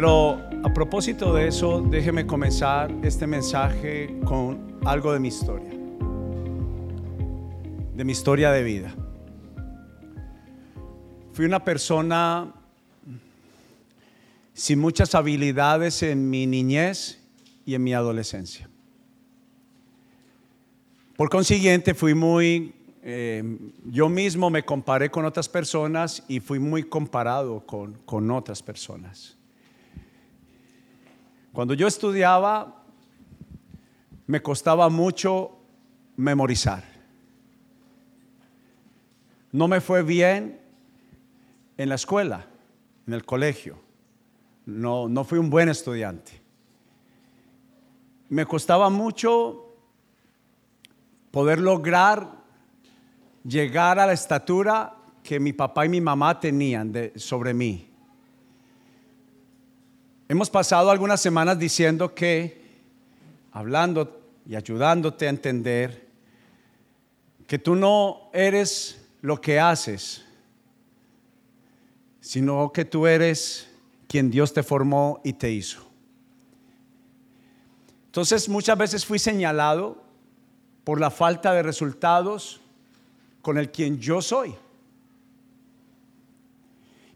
Pero a propósito de eso, déjeme comenzar este mensaje con algo de mi historia, de mi historia de vida. Fui una persona sin muchas habilidades en mi niñez y en mi adolescencia. Por consiguiente, fui muy, eh, yo mismo me comparé con otras personas y fui muy comparado con, con otras personas. Cuando yo estudiaba, me costaba mucho memorizar. No me fue bien en la escuela, en el colegio. No, no fui un buen estudiante. Me costaba mucho poder lograr llegar a la estatura que mi papá y mi mamá tenían sobre mí. Hemos pasado algunas semanas diciendo que, hablando y ayudándote a entender, que tú no eres lo que haces, sino que tú eres quien Dios te formó y te hizo. Entonces muchas veces fui señalado por la falta de resultados con el quien yo soy.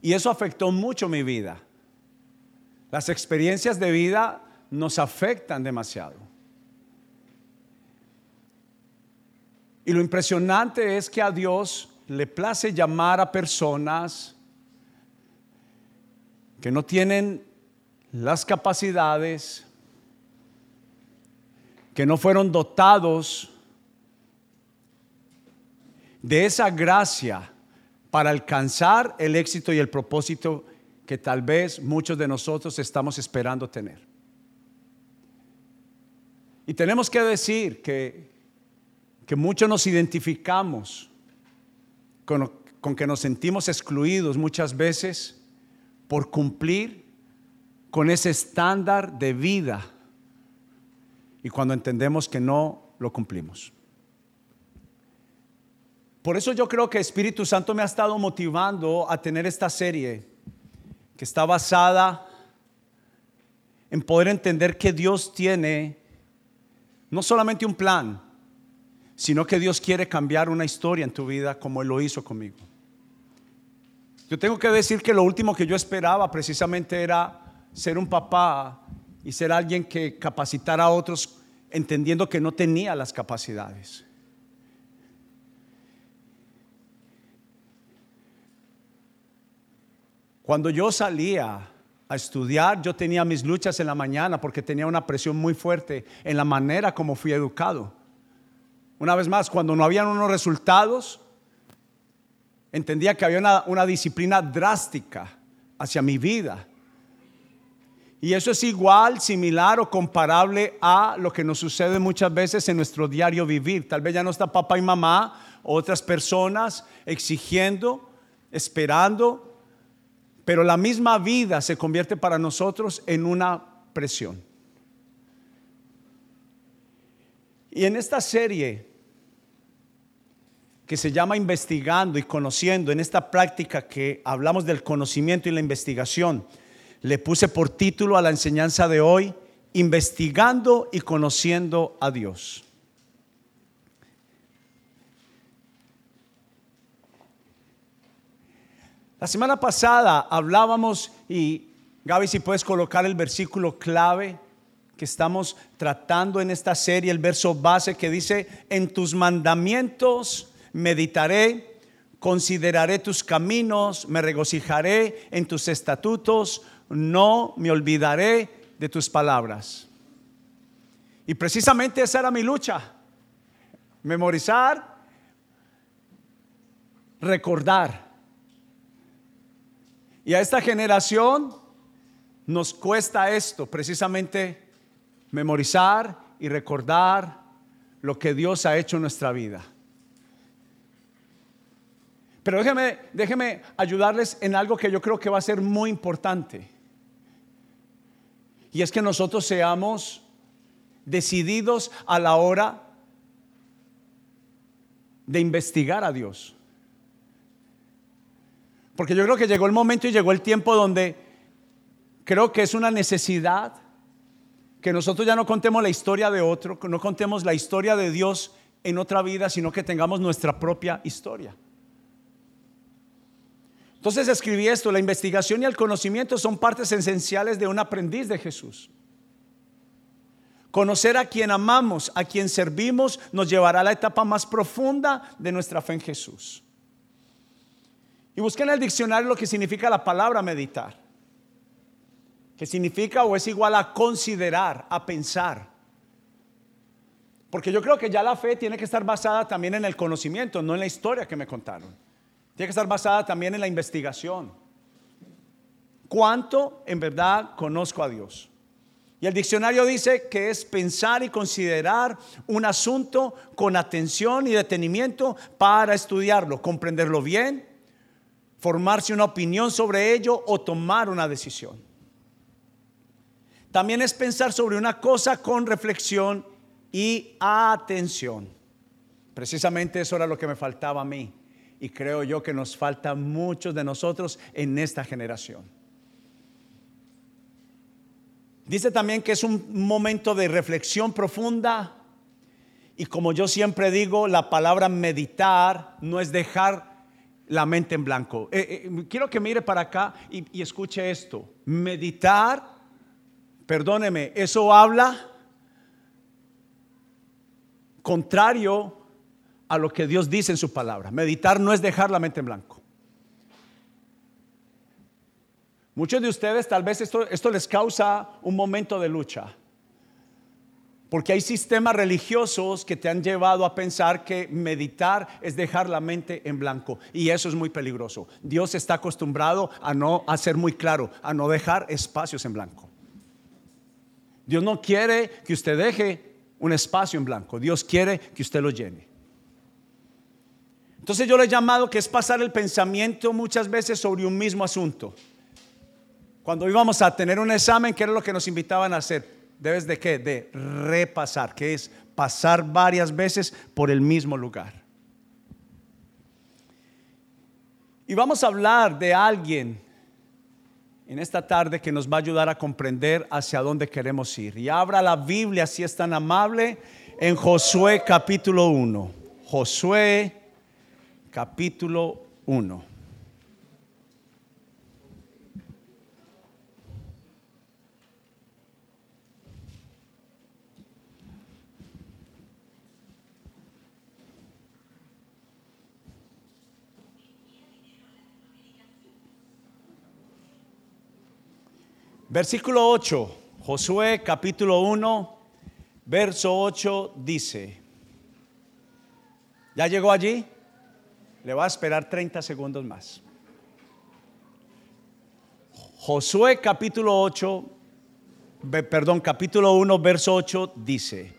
Y eso afectó mucho mi vida. Las experiencias de vida nos afectan demasiado. Y lo impresionante es que a Dios le place llamar a personas que no tienen las capacidades, que no fueron dotados de esa gracia para alcanzar el éxito y el propósito que tal vez muchos de nosotros estamos esperando tener. Y tenemos que decir que, que muchos nos identificamos con, con que nos sentimos excluidos muchas veces por cumplir con ese estándar de vida y cuando entendemos que no lo cumplimos. Por eso yo creo que Espíritu Santo me ha estado motivando a tener esta serie que está basada en poder entender que Dios tiene no solamente un plan, sino que Dios quiere cambiar una historia en tu vida como Él lo hizo conmigo. Yo tengo que decir que lo último que yo esperaba precisamente era ser un papá y ser alguien que capacitara a otros entendiendo que no tenía las capacidades. Cuando yo salía a estudiar, yo tenía mis luchas en la mañana porque tenía una presión muy fuerte en la manera como fui educado. Una vez más, cuando no habían unos resultados, entendía que había una, disciplina drástica hacia mi vida. Y eso es igual, similar o comparable a lo que nos sucede muchas veces en nuestro diario vivir. Tal vez ya no está papá y mamá, otras personas exigiendo, esperando pero la misma vida se convierte para nosotros en una presión. Y en esta serie que se llama Investigando y Conociendo, en esta práctica que hablamos del conocimiento y la investigación, le puse por título a la enseñanza de hoy, Investigando y Conociendo a Dios. La semana pasada hablábamos, y Gaby, si puedes colocar el versículo clave que estamos tratando en esta serie, el verso base que dice, en tus mandamientos meditaré, consideraré tus caminos, me regocijaré en tus estatutos, no me olvidaré de tus palabras. Y precisamente esa era mi lucha, memorizar, recordar. Y a esta generación nos cuesta esto, precisamente memorizar y recordar lo que Dios ha hecho en nuestra vida. Pero déjeme, déjeme ayudarles en algo que yo creo que va a ser muy importante. Y es que nosotros seamos decididos a la hora de investigar a Dios. Porque yo creo que llegó el momento y llegó el tiempo donde Creo que es una necesidad que nosotros ya no contemos la historia de otro, que no contemos la historia de Dios en otra vida, sino que tengamos nuestra propia historia. Entonces escribí esto, la investigación y el conocimiento son partes esenciales de un aprendiz de Jesús. Conocer a quien amamos, a quien servimos, nos llevará a la etapa más profunda de nuestra fe en Jesús. Y busqué en el diccionario lo que significa la palabra meditar, que significa o es igual a considerar, a pensar. Porque yo creo que ya la fe tiene que estar basada también en el conocimiento, no en la historia que me contaron. Tiene que estar basada también en la investigación. ¿Cuánto en verdad conozco a Dios? Y el diccionario dice que es pensar y considerar un asunto con atención y detenimiento para estudiarlo, comprenderlo bien, formarse una opinión sobre ello o tomar una decisión. También es pensar sobre una cosa con reflexión y atención. Precisamente eso era lo que me faltaba a mí y creo yo que nos falta muchos de nosotros en esta generación. Dice también que es un momento de reflexión profunda y como yo siempre digo, la palabra meditar no es dejar la mente en blanco. Eh, eh, quiero que mire para acá y, y escuche esto. Meditar, perdóneme, eso habla contrario a lo que Dios dice en su palabra. Meditar no es dejar la mente en blanco. Muchos de ustedes tal vez esto, esto les causa un momento de lucha. Porque hay sistemas religiosos que te han llevado a pensar que meditar es dejar la mente en blanco. Y eso es muy peligroso. Dios está acostumbrado a no hacer muy claro, a no dejar espacios en blanco. Dios no quiere que usted deje un espacio en blanco. Dios quiere que usted lo llene. Entonces yo le he llamado que es pasar el pensamiento muchas veces sobre un mismo asunto. Cuando íbamos a tener un examen, ¿qué era lo que nos invitaban a hacer? Debes de qué? De repasar, que es pasar varias veces por el mismo lugar. Y vamos a hablar de alguien en esta tarde que nos va a ayudar a comprender hacia dónde queremos ir. Y abra la Biblia, si es tan amable, en Josué capítulo 1. Josué capítulo 1. Versículo 8, Josué capítulo 1, verso 8 dice, ¿ya llegó allí? Le va a esperar 30 segundos más. Josué capítulo 8, perdón, capítulo 1, verso 8 dice,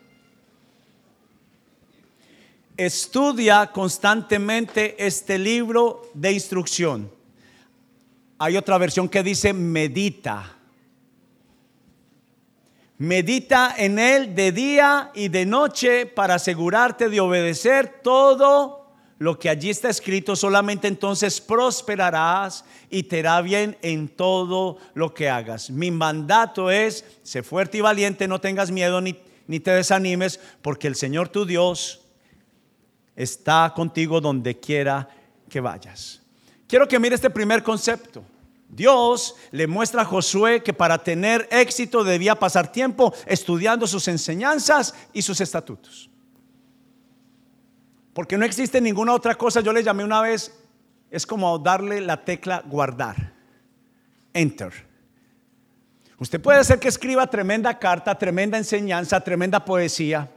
estudia constantemente este libro de instrucción. Hay otra versión que dice medita. Medita en él de día y de noche para asegurarte de obedecer todo lo que allí está escrito, solamente entonces prosperarás y te irá bien en todo lo que hagas. Mi mandato es, sé fuerte y valiente, no tengas miedo ni, ni te desanimes, porque el Señor tu Dios está contigo donde quiera que vayas. Quiero que mire este primer concepto. Dios le muestra a Josué que para tener éxito debía pasar tiempo estudiando sus enseñanzas y sus estatutos. Porque no existe ninguna otra cosa. Yo le llamé una vez, es como darle la tecla guardar. Enter. Usted puede hacer que escriba tremenda carta, tremenda enseñanza, tremenda poesía,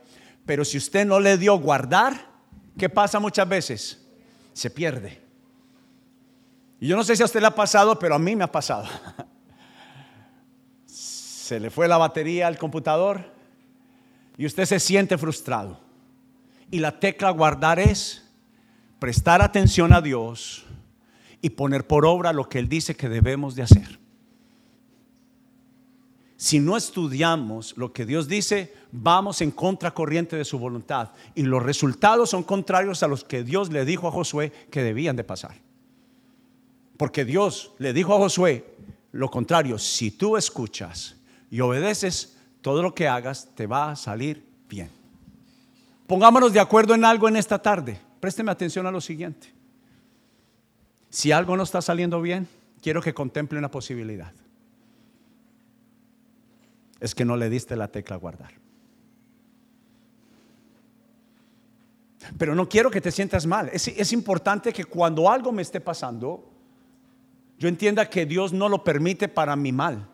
pero si usted no le dio guardar, ¿qué pasa muchas veces? Se pierde. Y yo no sé si a usted le ha pasado, pero a mí me ha pasado. Se le fue la batería al computador y usted se siente frustrado. Y la tecla guardar es prestar atención a Dios y poner por obra lo que Él dice que debemos de hacer. Si no estudiamos lo que Dios dice, vamos en contracorriente de su voluntad y los resultados son contrarios a los que Dios le dijo a Josué que debían de pasar. Porque Dios le dijo a Josué, lo contrario, si tú escuchas y obedeces, todo lo que hagas te va a salir bien. Pongámonos de acuerdo en algo en esta tarde. Présteme atención a lo siguiente. Si algo no está saliendo bien, quiero que contemple una posibilidad. Es que no le diste la tecla a guardar. Pero no quiero que te sientas mal. Es, es, importante que cuando algo me esté pasando, yo entienda que Dios no lo permite para mi mal.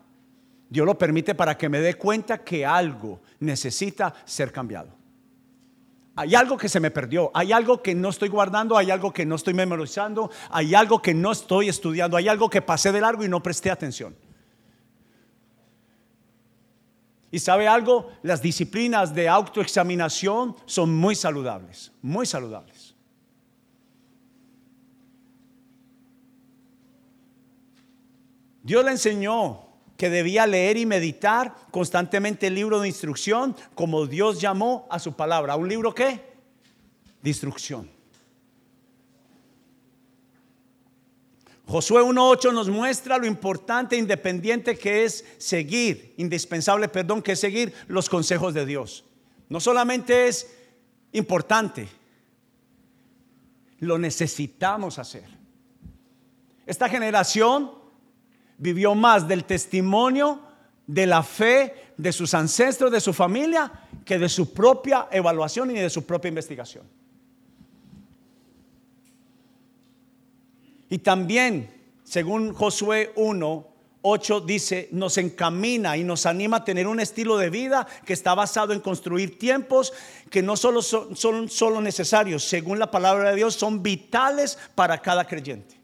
Dios lo permite para que me dé cuenta que algo necesita ser cambiado. Hay algo que se me perdió, hay algo que no estoy guardando, hay algo que no estoy memorizando, hay algo que no estoy estudiando, hay algo que pasé de largo y no presté atención. Y sabe algo, las disciplinas de autoexaminación son muy saludables, muy saludables. Dios le enseñó que debía leer y meditar constantemente el libro de instrucción, como Dios llamó a su palabra. ¿Un libro qué? De instrucción. Josué 1.8 nos muestra lo importante e independiente que es seguir, indispensable, perdón, que es seguir los consejos de Dios. No solamente es importante, lo necesitamos hacer. Esta generación vivió más del testimonio, de la fe de sus ancestros, de su familia, que de su propia evaluación y de su propia investigación. Y también, según Josué 1, 8 dice, nos encamina y nos anima a tener un estilo de vida que está basado en construir tiempos que no solo son, son solo necesarios, según la palabra de Dios, son vitales para cada creyente.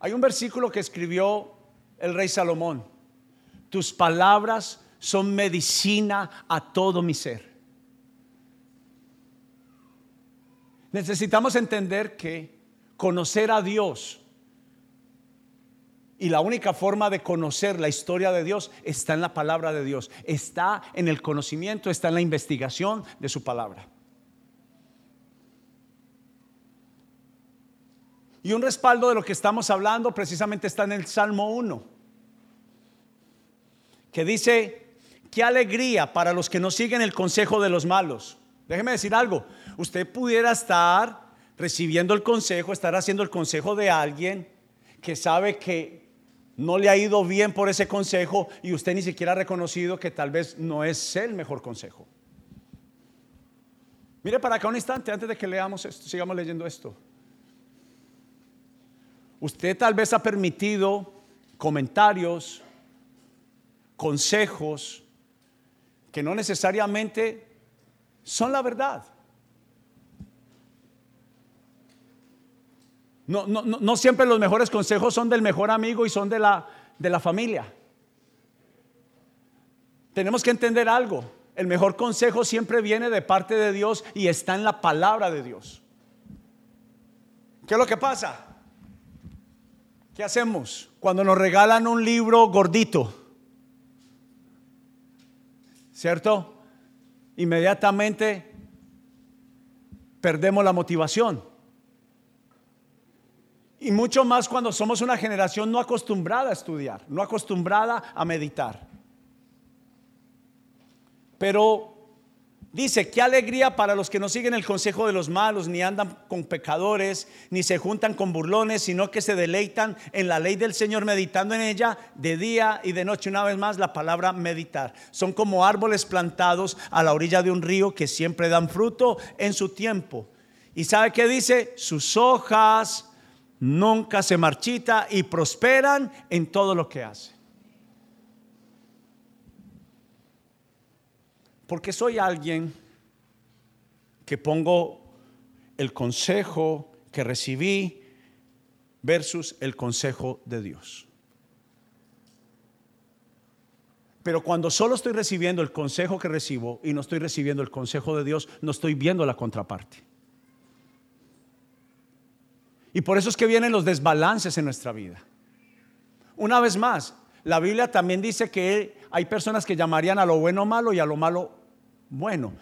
Hay un versículo que escribió el rey Salomón. Tus palabras son medicina a todo mi ser. Necesitamos entender que conocer a Dios y la única forma de conocer la historia de Dios está en la palabra de Dios, está en el conocimiento, está en la investigación de su palabra. Y un respaldo de lo que estamos hablando precisamente está en el Salmo 1, que dice, qué alegría para los que no siguen el consejo de los malos. Déjeme decir algo, usted pudiera estar recibiendo el consejo, estar haciendo el consejo de alguien que sabe que no le ha ido bien por ese consejo y usted ni siquiera ha reconocido que tal vez no es el mejor consejo. Mire para acá un instante antes de que leamos esto, sigamos leyendo esto. Usted tal vez ha permitido comentarios, consejos que no necesariamente son la verdad. No, no, siempre los mejores consejos son del mejor amigo y son de la, de la familia. Tenemos que entender algo. El mejor consejo siempre viene de parte de Dios y está en la palabra de Dios. ¿Qué es lo que pasa? ¿Qué hacemos cuando nos regalan un libro gordito? ¿Cierto? Inmediatamente perdemos la motivación. Y mucho más cuando somos una generación no acostumbrada a estudiar, no acostumbrada a meditar. Pero Dice, qué alegría para los que no siguen el consejo de los malos, ni andan con pecadores, ni se juntan con burlones, sino que se deleitan en la ley del Señor, meditando en ella de día y de noche. Una vez más, la palabra meditar. Son como árboles plantados a la orilla de un río que siempre dan fruto en su tiempo. ¿Y sabe qué dice? Sus hojas nunca se marchitan y prosperan en todo lo que hacen. Porque soy alguien que pongo el consejo que recibí versus el consejo de Dios. Pero cuando solo estoy recibiendo el consejo que recibo y no estoy recibiendo el consejo de Dios, no estoy viendo la contraparte. Y por eso es que vienen los desbalances en nuestra vida. Una vez más, la Biblia también dice que hay personas que llamarían a lo bueno malo y a lo malo bueno.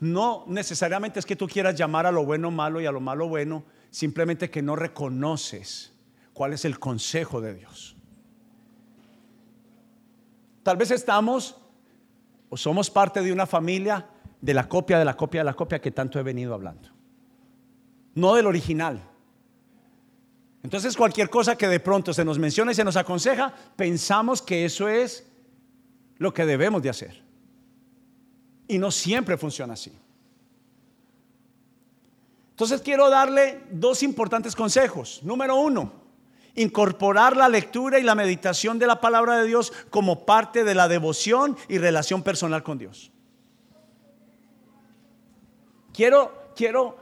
No necesariamente es que tú quieras llamar a lo bueno malo y a lo malo bueno, simplemente que no reconoces cuál es el consejo de Dios. Tal vez estamos o somos parte de una familia de la copia, de la copia, de la copia que tanto he venido hablando. No del original. Entonces cualquier cosa que de pronto se nos menciona y se nos aconseja, pensamos que eso es lo que debemos de hacer. Y no siempre funciona así. Entonces quiero darle dos importantes consejos. Número uno, incorporar la lectura y la meditación de la palabra de Dios como parte de la devoción y relación personal con Dios. Quiero, quiero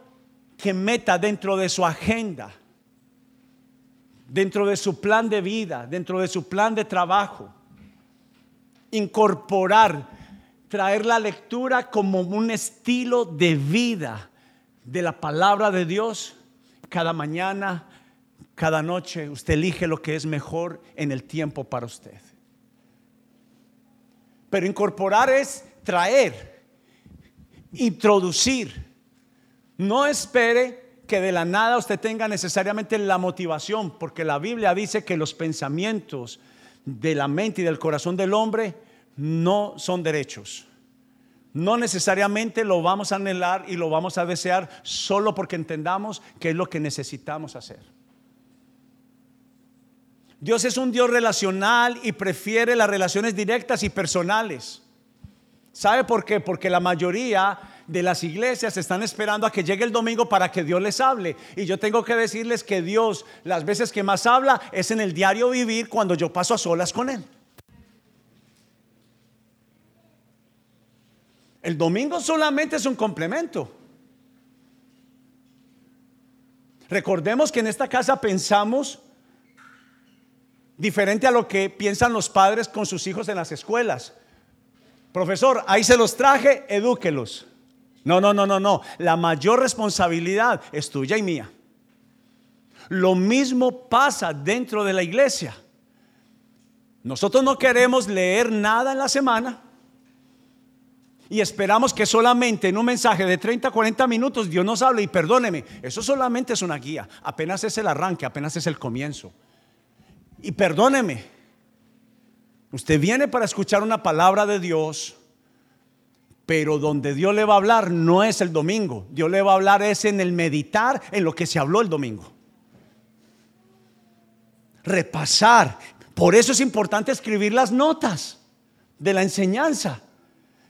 que meta dentro de su agenda, dentro de su plan de vida, dentro de su plan de trabajo, incorporar, traer la lectura como un estilo de vida de la palabra de Dios cada mañana, cada noche. Usted elige lo que es mejor en el tiempo para usted. Pero incorporar es traer, introducir. No espere que de la nada usted tenga necesariamente la motivación, porque la Biblia dice que los pensamientos de la mente y del corazón del hombre no son derechos. No necesariamente lo vamos a anhelar y lo vamos a desear solo porque entendamos que es lo que necesitamos hacer. Dios es un Dios relacional y prefiere las relaciones directas y personales. ¿Sabe por qué? Porque la mayoría de las iglesias están esperando a que llegue el domingo para que Dios les hable. Y yo tengo que decirles que Dios las veces que más habla es en el diario vivir cuando yo paso a solas con Él. El domingo solamente es un complemento. Recordemos que en esta casa pensamos diferente a lo que piensan los padres con sus hijos en las escuelas. Profesor, ahí se los traje, edúquelos. No, no, no, no, no. La mayor responsabilidad es tuya y mía. Lo mismo pasa dentro de la iglesia. Nosotros no queremos leer nada en la semana y esperamos que solamente en un mensaje de 30, 40 minutos Dios nos hable y perdóneme, eso solamente es una guía, apenas es el arranque, apenas es el comienzo. Y perdóneme, usted viene para escuchar una palabra de Dios, pero donde Dios le va a hablar no es el domingo, Dios le va a hablar es en el meditar en lo que se habló el domingo. Repasar, por eso es importante escribir las notas de la enseñanza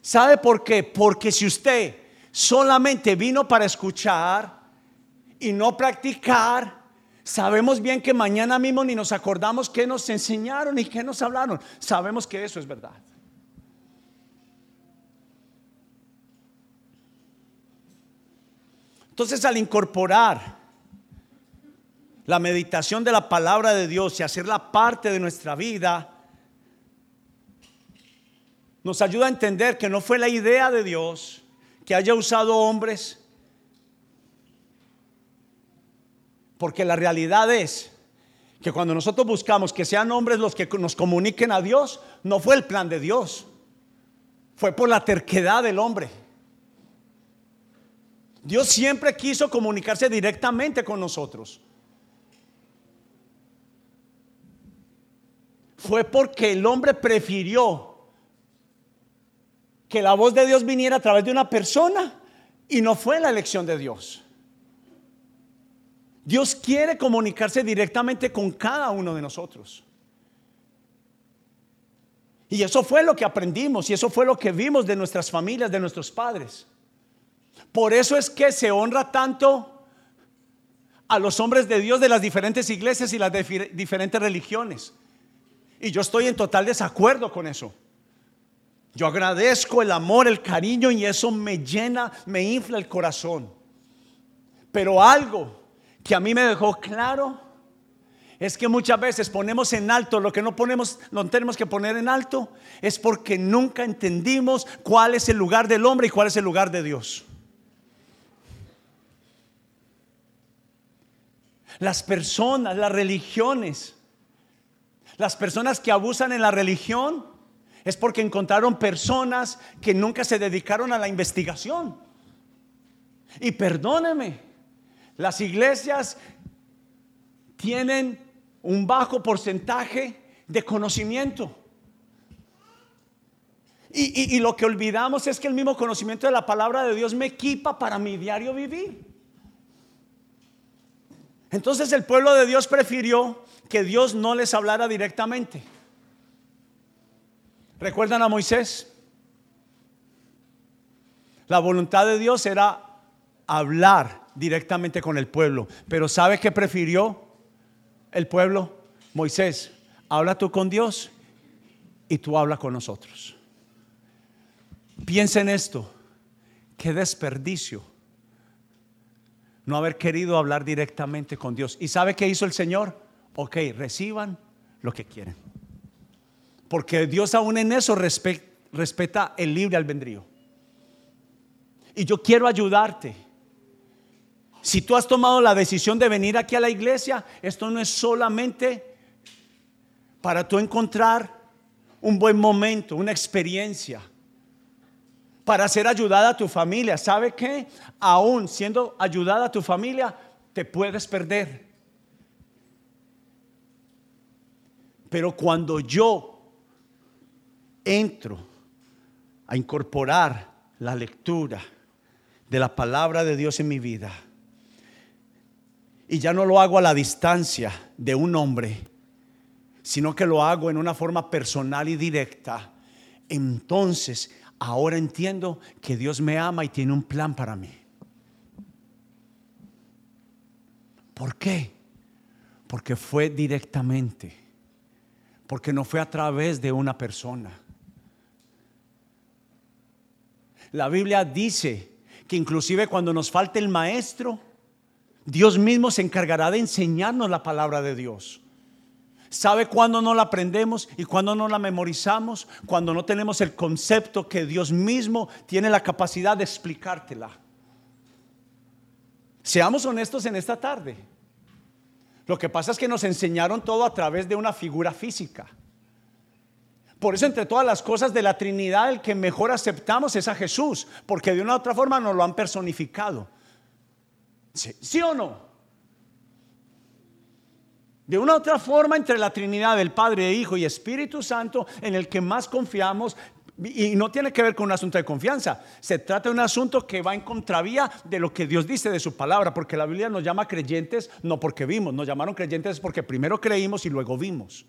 ¿Sabe por qué? Porque si usted solamente vino para escuchar y no practicar, sabemos bien que mañana mismo ni nos acordamos qué nos enseñaron y qué nos hablaron. Sabemos que eso es verdad. Entonces al incorporar la meditación de la palabra de Dios y hacerla parte de nuestra vida, nos ayuda a entender que no fue la idea de Dios que haya usado hombres, porque la realidad es que cuando nosotros buscamos que sean hombres los que nos comuniquen a Dios, no fue el plan de Dios, fue por la terquedad del hombre. Dios siempre quiso comunicarse directamente con nosotros. Fue porque el hombre prefirió que la voz de Dios viniera a través de una persona y no fue la elección de Dios. Dios quiere comunicarse directamente con cada uno de nosotros. Y eso fue lo que aprendimos y eso fue lo que vimos de nuestras familias, de nuestros padres. Por eso es que se honra tanto a los hombres de Dios de las diferentes iglesias y las diferentes religiones. Y yo estoy en total desacuerdo con eso. Yo agradezco el amor, el cariño y eso me llena, me infla el corazón. Pero algo que a mí me dejó claro es que muchas veces ponemos en alto lo que no ponemos, no tenemos que poner en alto, es porque nunca entendimos cuál es el lugar del hombre y cuál es el lugar de Dios. Las personas, las religiones, las personas que abusan en la religión, es porque encontraron personas que nunca se dedicaron a la investigación. Y perdóneme, las iglesias tienen un bajo porcentaje de conocimiento. Y, y, lo que olvidamos es que el mismo conocimiento de la palabra de Dios me equipa para mi diario vivir. Entonces el pueblo de Dios prefirió que Dios no les hablara directamente. ¿Recuerdan a Moisés? La voluntad de Dios era hablar directamente con el pueblo. Pero ¿sabe qué prefirió el pueblo? Moisés, habla tú con Dios y tú habla con nosotros. Piensa en esto. Qué desperdicio no haber querido hablar directamente con Dios. ¿Y sabe qué hizo el Señor? Ok, reciban lo que quieren. Porque Dios aún en eso respeta el libre albedrío. Y yo quiero ayudarte. Si tú has tomado la decisión de venir aquí a la iglesia, esto no es solamente para tú encontrar un buen momento, una experiencia, para ser ayudada a tu familia. ¿Sabe qué? Aún siendo ayudada a tu familia, te puedes perder. Pero cuando yo entro a incorporar la lectura, de la palabra de Dios en mi vida. Y ya no lo hago a la distancia de un hombre, sino que lo hago en una forma personal y directa. Entonces, ahora entiendo que Dios me ama y tiene un plan para mí. ¿Por qué? Porque fue directamente. Porque no fue a través de una persona. La Biblia dice que inclusive cuando nos falte el maestro, Dios mismo se encargará de enseñarnos la palabra de Dios. ¿Sabe cuándo no la aprendemos y cuándo no la memorizamos? Cuando no tenemos el concepto que Dios mismo tiene la capacidad de explicártela. Seamos honestos en esta tarde. Lo que pasa es que nos enseñaron todo a través de una figura física. Por eso entre todas las cosas de la Trinidad, el que mejor aceptamos es a Jesús, porque de una u otra forma nos lo han personificado. ¿Sí, o no? De una u otra forma, entre la Trinidad del Padre, Hijo y Espíritu Santo, en el que más confiamos, y no tiene que ver con un asunto de confianza, se trata de un asunto que va en contravía de lo que Dios dice de su palabra, porque la Biblia nos llama creyentes no porque vimos, nos llamaron creyentes porque primero creímos y luego vimos.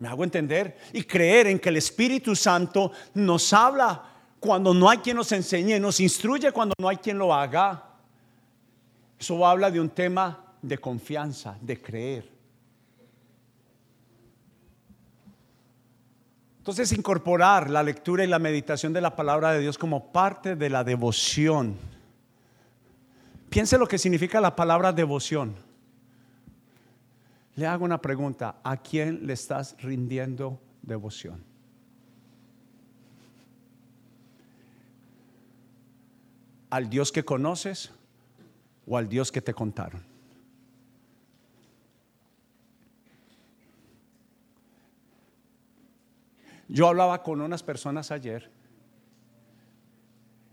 ¿Me hago entender? Y creer en que el Espíritu Santo nos habla cuando no hay quien nos enseñe, nos instruye cuando no hay quien lo haga. Eso habla de un tema de confianza, de creer. Entonces, incorporar la lectura y la meditación de la palabra de Dios como parte de la devoción. Piense lo que significa la palabra devoción. Le hago una pregunta, ¿a quién le estás rindiendo devoción? ¿Al Dios que conoces o al Dios que te contaron? Yo hablaba con unas personas ayer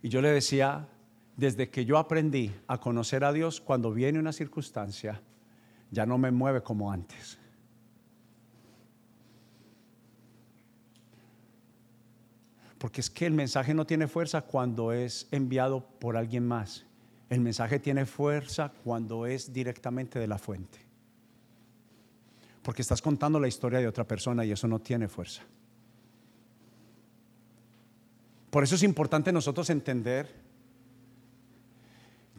y yo le decía, desde que yo aprendí a conocer a Dios, cuando viene una circunstancia, ya no me mueve como antes. Porque es que el mensaje no tiene fuerza cuando es enviado por alguien más. El mensaje tiene fuerza cuando es directamente de la fuente. Porque estás contando la historia de otra persona y eso no tiene fuerza. Por eso es importante nosotros entender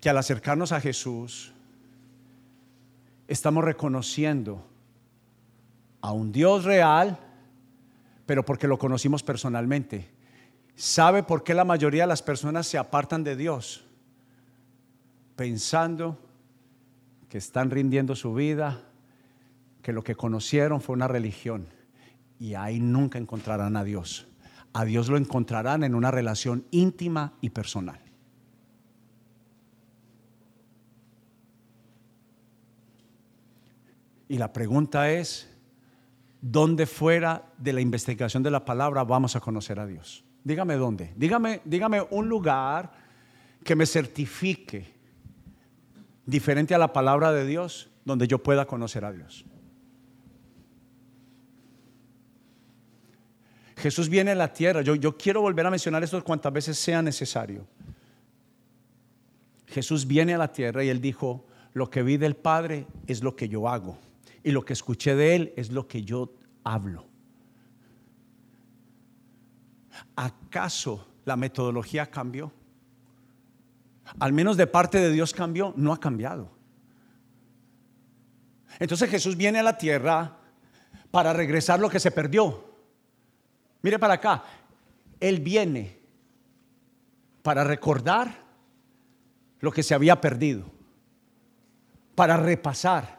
que al acercarnos a Jesús, estamos reconociendo a un Dios real, pero porque lo conocimos personalmente. ¿Sabe por qué la mayoría de las personas se apartan de Dios? Pensando que están rindiendo su vida, que lo que conocieron fue una religión. Y ahí nunca encontrarán a Dios. A Dios lo encontrarán en una relación íntima y personal. Y la pregunta es, ¿dónde fuera de la investigación de la palabra vamos a conocer a Dios? Dígame dónde. Dígame, dígame un lugar que me certifique diferente a la palabra de Dios, donde yo pueda conocer a Dios. Jesús viene a la tierra. Yo, yo, quiero volver a mencionar esto cuantas veces sea necesario. Jesús viene a la tierra y él dijo, lo que vi del Padre es lo que yo hago y lo que escuché de él es lo que yo hablo. ¿Acaso la metodología cambió? Al menos de parte de Dios cambió, no ha cambiado. Entonces Jesús viene a la tierra para regresar lo que se perdió. Mire para acá, Él viene para recordar lo que se había perdido, para repasar,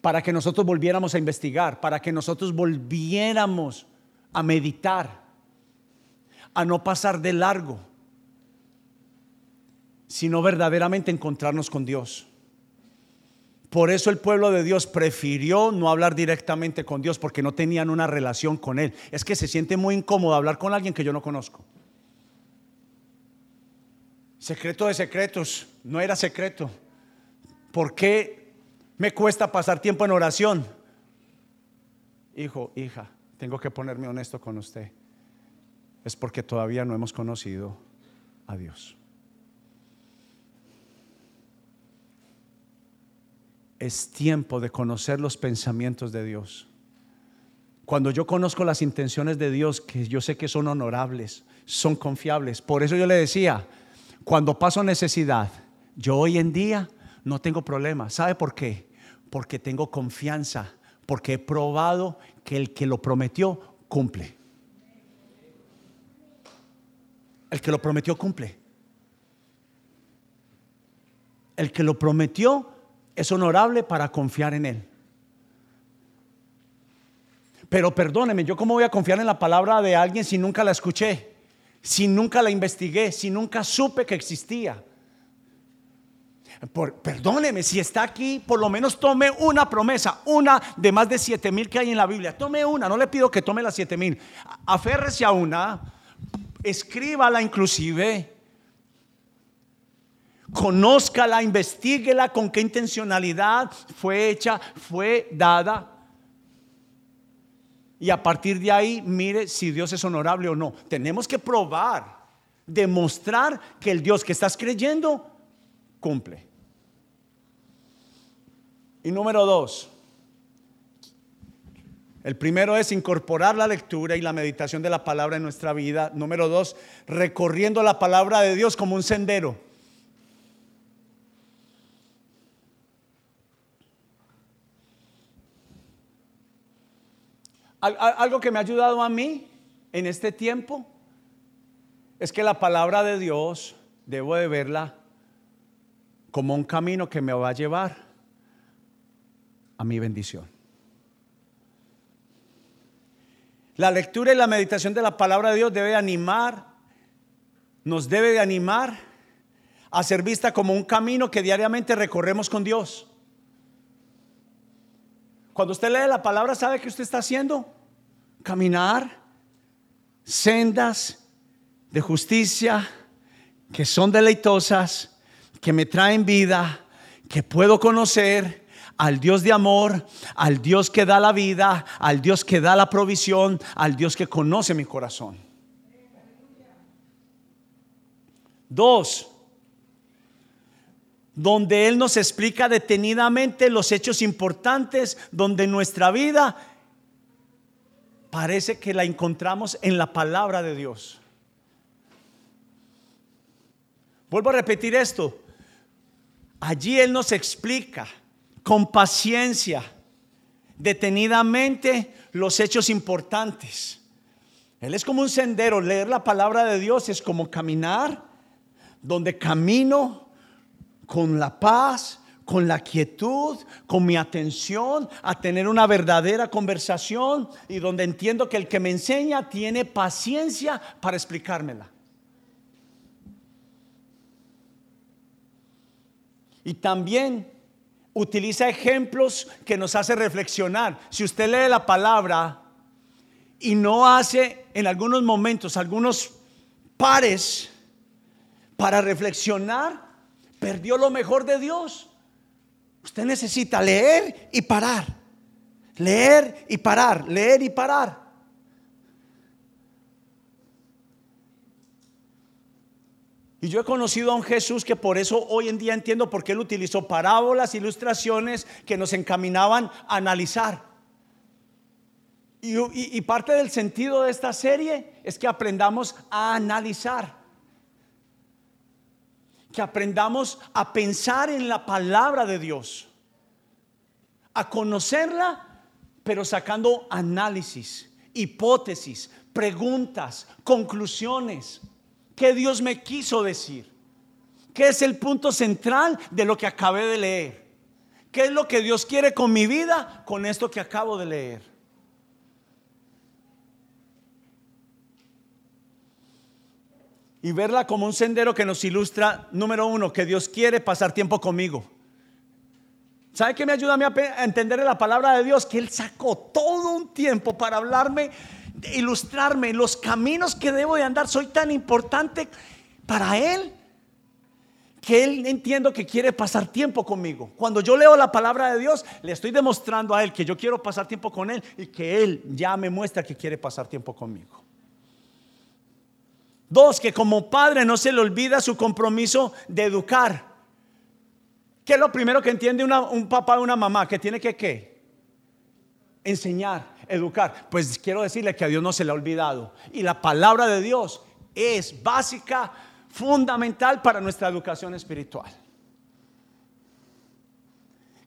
para que nosotros volviéramos a investigar, para que nosotros volviéramos a meditar, a no pasar de largo, sino verdaderamente encontrarnos con Dios. Por eso el pueblo de Dios prefirió no hablar directamente con Dios porque no tenían una relación con Él. Es que se siente muy incómodo hablar con alguien que yo no conozco. Secreto de secretos, no era secreto. ¿Por qué me cuesta pasar tiempo en oración? Hijo, hija, tengo que ponerme honesto con usted. Es porque todavía no hemos conocido a Dios. es tiempo de conocer los pensamientos de Dios. Cuando yo conozco las intenciones de Dios, que yo sé que son honorables, son confiables. Por eso yo le decía, cuando paso necesidad, yo hoy en día no tengo problema. ¿Sabe por qué? Porque tengo confianza, porque he probado que el que lo prometió cumple. El que lo prometió cumple. El que lo prometió es honorable para confiar en Él. Pero perdóneme, ¿yo cómo voy a confiar en la palabra de alguien si nunca la escuché? Si nunca la investigué, si nunca supe que existía. Perdóneme, si está aquí, por lo menos tome una promesa, una de más de siete mil que hay en la Biblia. Tome una, no le pido que tome las siete mil. Aférrese a una, escríbala inclusive conózcala, investiguela con qué intencionalidad fue hecha, fue dada. Y a partir de ahí, mire si Dios es honorable o no. Tenemos que probar, demostrar que el Dios que estás creyendo cumple. Y número dos, el primero es incorporar la lectura y la meditación de la palabra en nuestra vida. Número dos, recorriendo la palabra de Dios como un sendero. Algo que me ha ayudado a mí en este tiempo es que la palabra de Dios debo de verla como un camino que me va a llevar a mi bendición. La lectura y la meditación de la palabra de Dios debe animar, nos debe de animar a ser vista como un camino que diariamente recorremos con Dios. Cuando usted lee la palabra, ¿sabe qué usted está haciendo? Caminar sendas de justicia que son deleitosas, que me traen vida, que puedo conocer al Dios de amor, al Dios que da la vida, al Dios que da la provisión, al Dios que conoce mi corazón. Dos, donde Él nos explica detenidamente los hechos importantes, donde nuestra vida parece que la encontramos en la palabra de Dios. Vuelvo a repetir esto. Allí Él nos explica con paciencia, detenidamente, los hechos importantes. Él es como un sendero. Leer la palabra de Dios es como caminar, donde camino con la paz, con la quietud, con mi atención, a tener una verdadera conversación y donde entiendo que el que me enseña tiene paciencia para explicármela. Y también utiliza ejemplos que nos hace reflexionar. Si usted lee la palabra y no hace en algunos momentos algunos pares para reflexionar, perdió lo mejor de Dios. Usted necesita leer y parar. Leer y parar, leer y parar. Y yo he conocido a un Jesús que por eso hoy en día entiendo por qué él utilizó parábolas, ilustraciones que nos encaminaban a analizar. Y, parte del sentido de esta serie es que aprendamos a analizar. Que aprendamos a pensar en la palabra de Dios. A conocerla, pero sacando análisis, hipótesis, preguntas, conclusiones. ¿Qué Dios me quiso decir? ¿Qué es el punto central de lo que acabé de leer? ¿Qué es lo que Dios quiere con mi vida con esto que acabo de leer? Y verla como un sendero que nos ilustra, número uno, que Dios quiere pasar tiempo conmigo. ¿Sabe qué me ayuda a mí a entender la palabra de Dios? Que Él sacó todo un tiempo para hablarme ilustrarme los caminos que debo de andar. Soy tan importante para Él que Él entiendo que quiere pasar tiempo conmigo. Cuando yo leo la palabra de Dios, le estoy demostrando a Él que yo quiero pasar tiempo con Él y que Él ya me muestra que quiere pasar tiempo conmigo. Dos, que como padre no se le olvida su compromiso de educar. ¿Qué es lo primero que entiende un papá o una mamá? Que tiene que qué? Enseñar educar. Pues quiero decirle que a Dios no se le ha olvidado. Y la palabra de Dios es básica, fundamental para nuestra educación espiritual.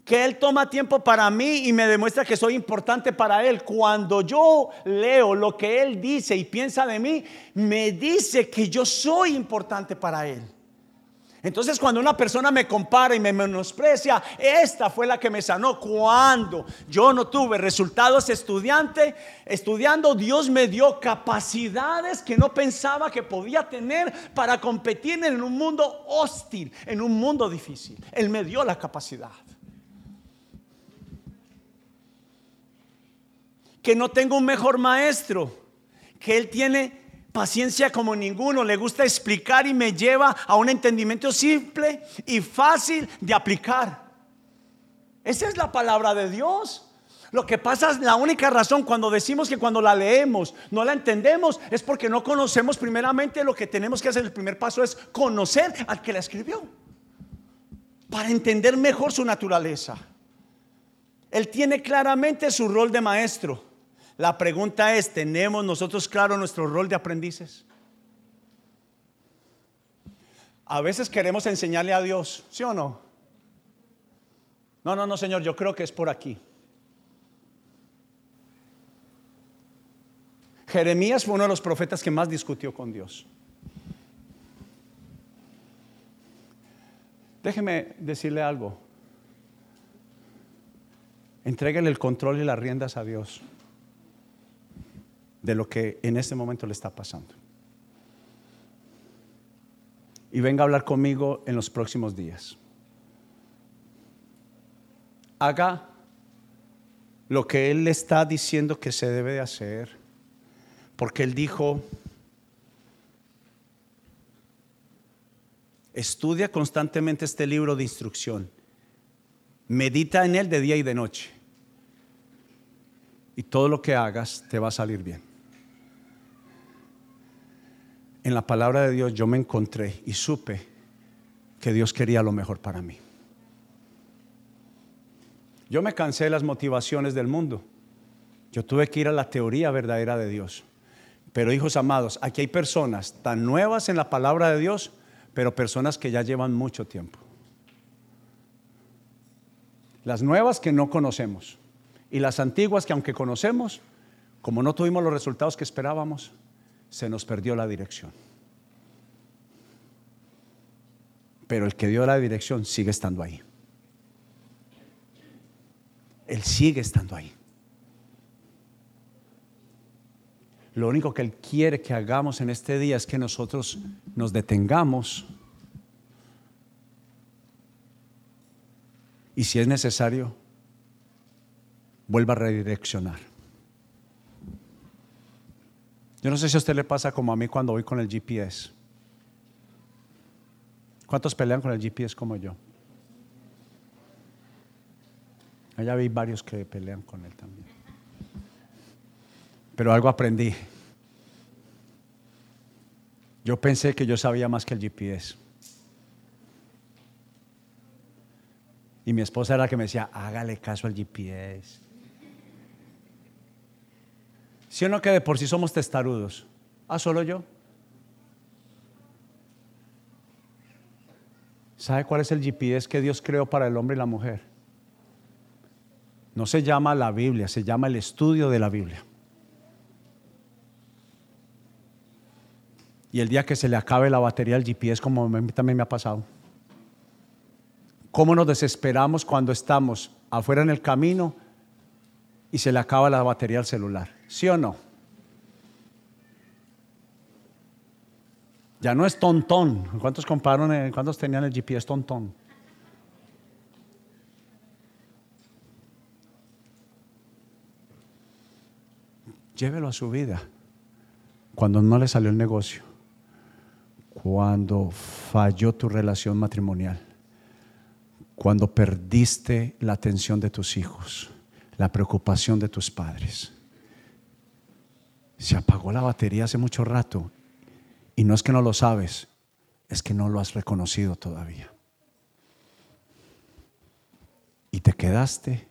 Que Él toma tiempo para mí y me demuestra que soy importante para Él. Cuando yo leo lo que Él dice y piensa de mí, me dice que yo soy importante para Él. Entonces cuando una persona me compara y me menosprecia, esta fue la que me sanó. Cuando yo no tuve resultados estudiante, estudiando, Dios me dio capacidades que no pensaba que podía tener para competir en un mundo hostil, en un mundo difícil. Él me dio la capacidad. Que no tengo un mejor maestro, que Él tiene paciencia como ninguno, le gusta explicar y me lleva a un entendimiento simple y fácil de aplicar. Esa es la palabra de Dios. Lo que pasa es la única razón cuando decimos que cuando la leemos no la entendemos es porque no conocemos primeramente lo que tenemos que hacer. El primer paso es conocer al que la escribió para entender mejor su naturaleza. Él tiene claramente su rol de maestro. La pregunta es, ¿tenemos nosotros claro nuestro rol de aprendices? A veces queremos enseñarle a Dios, ¿sí o no? No, no, no, Señor, yo creo que es por aquí. Jeremías fue uno de los profetas que más discutió con Dios. Déjeme decirle algo. Entréguele el control y las riendas a Dios de lo que en este momento le está pasando. Y venga a hablar conmigo en los próximos días. Haga lo que Él le está diciendo que se debe de hacer, porque Él dijo, estudia constantemente este libro de instrucción, medita en él de día y de noche, y todo lo que hagas te va a salir bien en la palabra de Dios yo me encontré y supe que Dios quería lo mejor para mí. Yo me cansé de las motivaciones del mundo. Yo tuve que ir a la teoría verdadera de Dios. Pero hijos amados, aquí hay personas tan nuevas en la palabra de Dios, pero personas que ya llevan mucho tiempo. Las nuevas que no conocemos y las antiguas que aunque conocemos, como no tuvimos los resultados que esperábamos, se nos perdió la dirección. Pero el que dio la dirección sigue estando ahí. Él sigue estando ahí. Lo único que Él quiere que hagamos en este día es que nosotros nos detengamos y si es necesario, vuelva a redireccionar. Yo no sé si a usted le pasa como a mí cuando voy con el GPS. ¿Cuántos pelean con el GPS como yo? Allá vi varios que pelean con él también. Pero algo aprendí. Yo pensé que yo sabía más que el GPS. Y mi esposa era la que me decía, hágale caso al GPS. Si o no que de por sí somos testarudos? Ah, solo yo. ¿Sabe cuál es el GPS que Dios creó para el hombre y la mujer? No se llama la Biblia, se llama el estudio de la Biblia. Y el día que se le acabe la batería al GPS, como a mí también me ha pasado. ¿Cómo nos desesperamos cuando estamos afuera en el camino y se le acaba la batería al celular? ¿Sí o no? Ya no es tontón. ¿Cuántos compraron, cuántos tenían el GPS tontón? Llévelo a su vida. Cuando no le salió el negocio. Cuando falló tu relación matrimonial. Cuando perdiste la atención de tus hijos. La preocupación de tus padres. Se apagó la batería hace mucho rato y no es que no lo sabes, es que no lo has reconocido todavía. Y te quedaste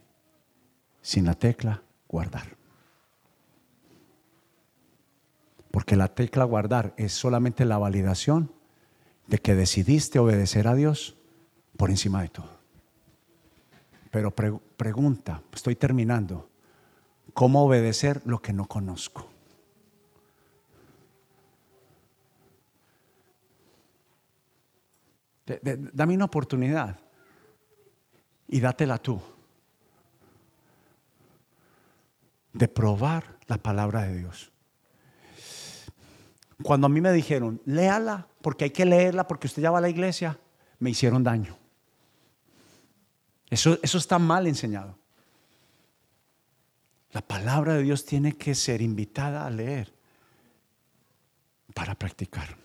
sin la tecla guardar. Porque la tecla guardar es solamente la validación de que decidiste obedecer a Dios por encima de todo. Pero pregunta, estoy terminando, ¿cómo obedecer lo que no conozco? dame una oportunidad y dátela tú de probar la palabra de Dios. Cuando a mí me dijeron, léala, porque hay que leerla, porque usted ya va a la iglesia, me hicieron daño. Eso, eso está mal enseñado. La palabra de Dios tiene que ser invitada a leer para practicar.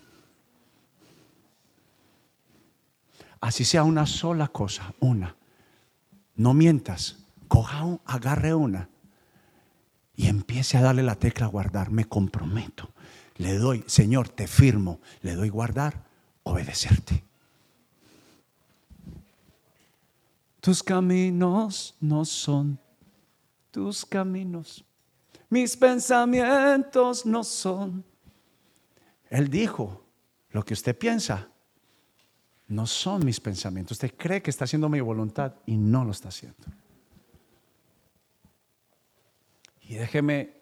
Así sea una sola cosa, una. No mientas, coja, un, agarre una y empiece a darle la tecla a guardar. Me comprometo. Le doy, Señor, te firmo, le doy guardar, obedecerte. Tus caminos no son tus caminos. Mis pensamientos no son. Él dijo, lo que usted piensa no son mis pensamientos. Usted cree que está haciendo mi voluntad y no lo está haciendo. Y déjeme,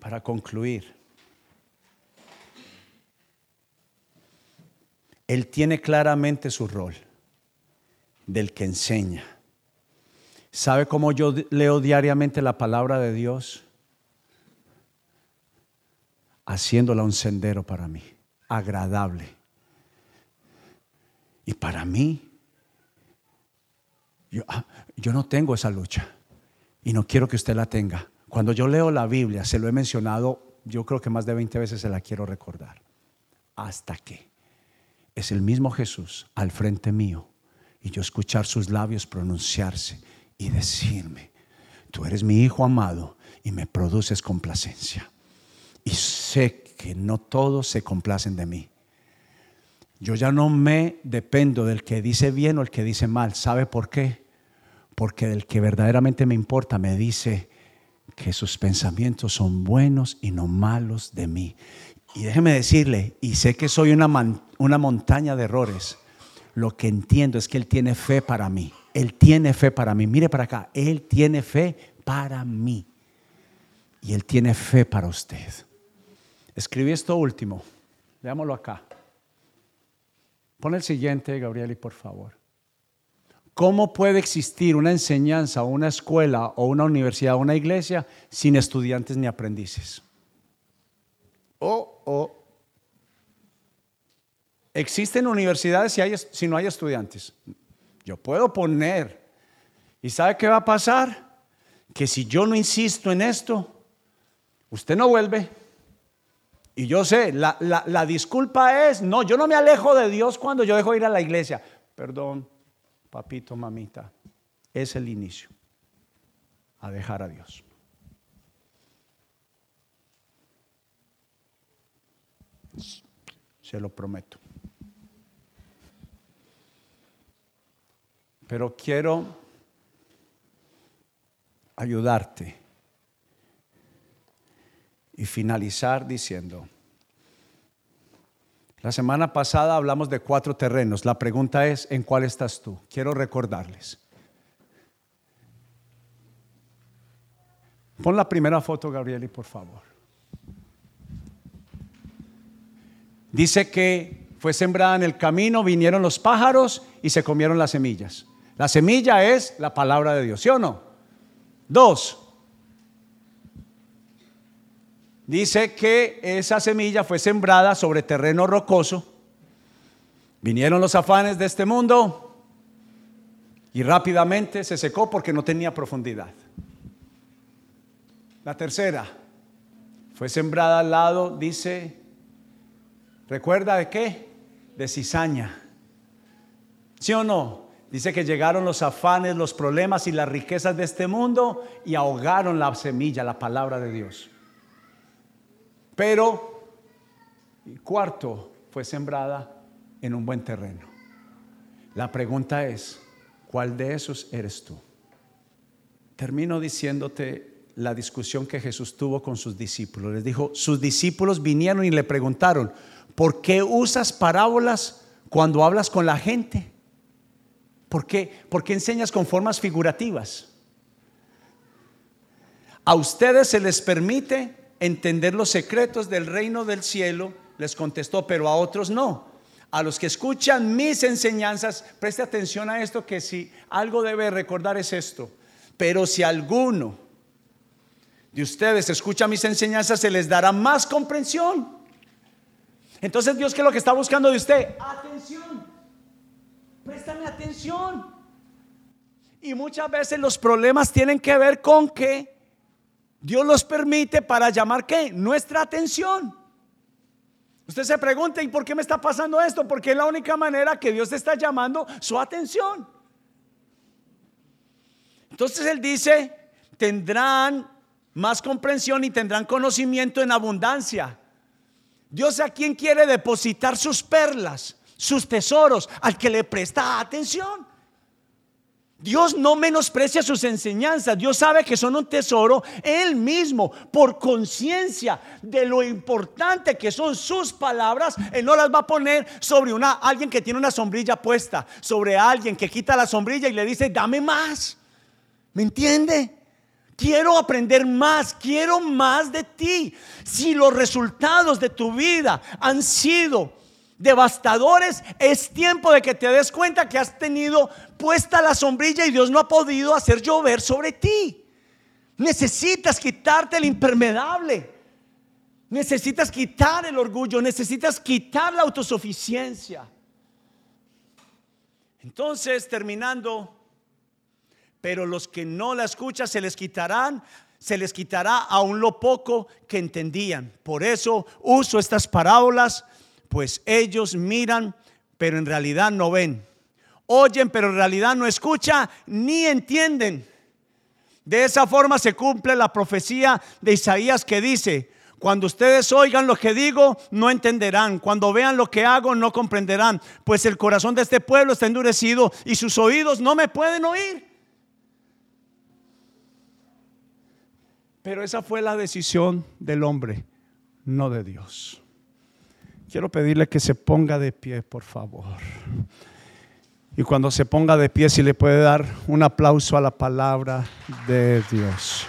para concluir, Él tiene claramente su rol del que enseña. ¿Sabe cómo yo leo diariamente la palabra de Dios? Haciéndola un sendero para mí, agradable y para mí, ah, yo, no tengo esa lucha y no quiero que usted la tenga. Cuando yo leo la Biblia, se lo he mencionado, yo creo que más de 20 veces se la quiero recordar. Hasta que es el mismo Jesús al frente mío y yo escuchar sus labios pronunciarse y decirme, tú eres mi hijo amado y me produces complacencia. Y sé que no todos se complacen de mí, yo ya no me dependo del que dice bien o el que dice mal. ¿Sabe por qué? Porque del que verdaderamente me importa me dice que sus pensamientos son buenos y no malos de mí. Y déjeme decirle, y sé que soy una, una montaña de errores, lo que entiendo es que Él tiene fe para mí. Él tiene fe para mí. Mire para acá, Él tiene fe para mí. Y Él tiene fe para usted. Escribí esto último. Veámoslo acá. Pon el siguiente, Gabrieli, por favor. ¿Cómo puede existir una enseñanza una escuela o una universidad o una iglesia sin estudiantes ni aprendices? O, o existen universidades si, no hay estudiantes. Yo puedo poner, ¿y sabe qué va a pasar? Que si yo no insisto en esto, usted no vuelve. Y yo sé, la, disculpa es, no, yo no me alejo de Dios cuando yo dejo ir a la iglesia. Perdón, papito, mamita, es el inicio a dejar a Dios. Se lo prometo. Pero quiero ayudarte y finalizar diciendo, la semana pasada hablamos de cuatro terrenos. La pregunta es, ¿en cuál estás tú? Quiero recordarles. Pon la primera foto, Gabrieli, por favor. Dice que fue sembrada en el camino, vinieron los pájaros y se comieron las semillas. La semilla es la palabra de Dios, ¿sí o no? Dos, dice que esa semilla fue sembrada sobre terreno rocoso. Vinieron los afanes de este mundo y rápidamente se secó porque no tenía profundidad. La tercera fue sembrada al lado, dice, ¿recuerda de qué? De cizaña. ¿Sí o no? Dice que llegaron los afanes, los problemas y las riquezas de este mundo y ahogaron la semilla, la palabra de Dios. Pero, cuarto, fue sembrada en un buen terreno. La pregunta es, ¿cuál de esos eres tú? Termino diciéndote la discusión que Jesús tuvo con sus discípulos. Les dijo, sus discípulos vinieron y le preguntaron, ¿por qué usas parábolas cuando hablas con la gente? ¿Por qué, ¿Por qué enseñas con formas figurativas? A ustedes se les permite entender los secretos del reino del cielo, les contestó, pero a otros no. A los que escuchan mis enseñanzas, preste atención a esto que si algo debe recordar es esto. Pero si alguno de ustedes escucha mis enseñanzas, se les dará más comprensión. Entonces Dios, ¿qué es lo que está buscando de usted? Atención. Préstame atención. Y muchas veces los problemas tienen que ver con que Dios los permite para llamar qué? Nuestra atención. Usted se pregunta, ¿y por qué me está pasando esto? Porque es la única manera que Dios está llamando su atención. Entonces Él dice, tendrán más comprensión y tendrán conocimiento en abundancia. Dios a quien quiere depositar sus perlas, sus tesoros, al que le presta atención. Dios no menosprecia sus enseñanzas. Dios sabe que son un tesoro Él mismo. Por conciencia de lo importante que son sus palabras, Él no las va a poner sobre una, alguien que tiene una sombrilla puesta, sobre alguien que quita la sombrilla y le dice, dame más. ¿Me entiende? Quiero aprender más, quiero más de ti. Si los resultados de tu vida han sido devastadores, es tiempo de que te des cuenta que has tenido puesta la sombrilla y Dios no ha podido hacer llover sobre ti. Necesitas quitarte el impermeable. Necesitas quitar el orgullo, necesitas quitar la autosuficiencia. Entonces, terminando, pero los que no la escuchan se les quitarán, se les quitará aún lo poco que entendían. Por eso uso estas parábolas, pues ellos miran, pero en realidad no ven. Oyen, pero en realidad no escuchan ni entienden. De esa forma se cumple la profecía de Isaías que dice, cuando ustedes oigan lo que digo, no entenderán. Cuando vean lo que hago, no comprenderán. Pues el corazón de este pueblo está endurecido y sus oídos no me pueden oír. Pero esa fue la decisión del hombre, no de Dios. Quiero pedirle que se ponga de pie, por favor. Y cuando se ponga de pie, si le puede dar un aplauso a la palabra de Dios.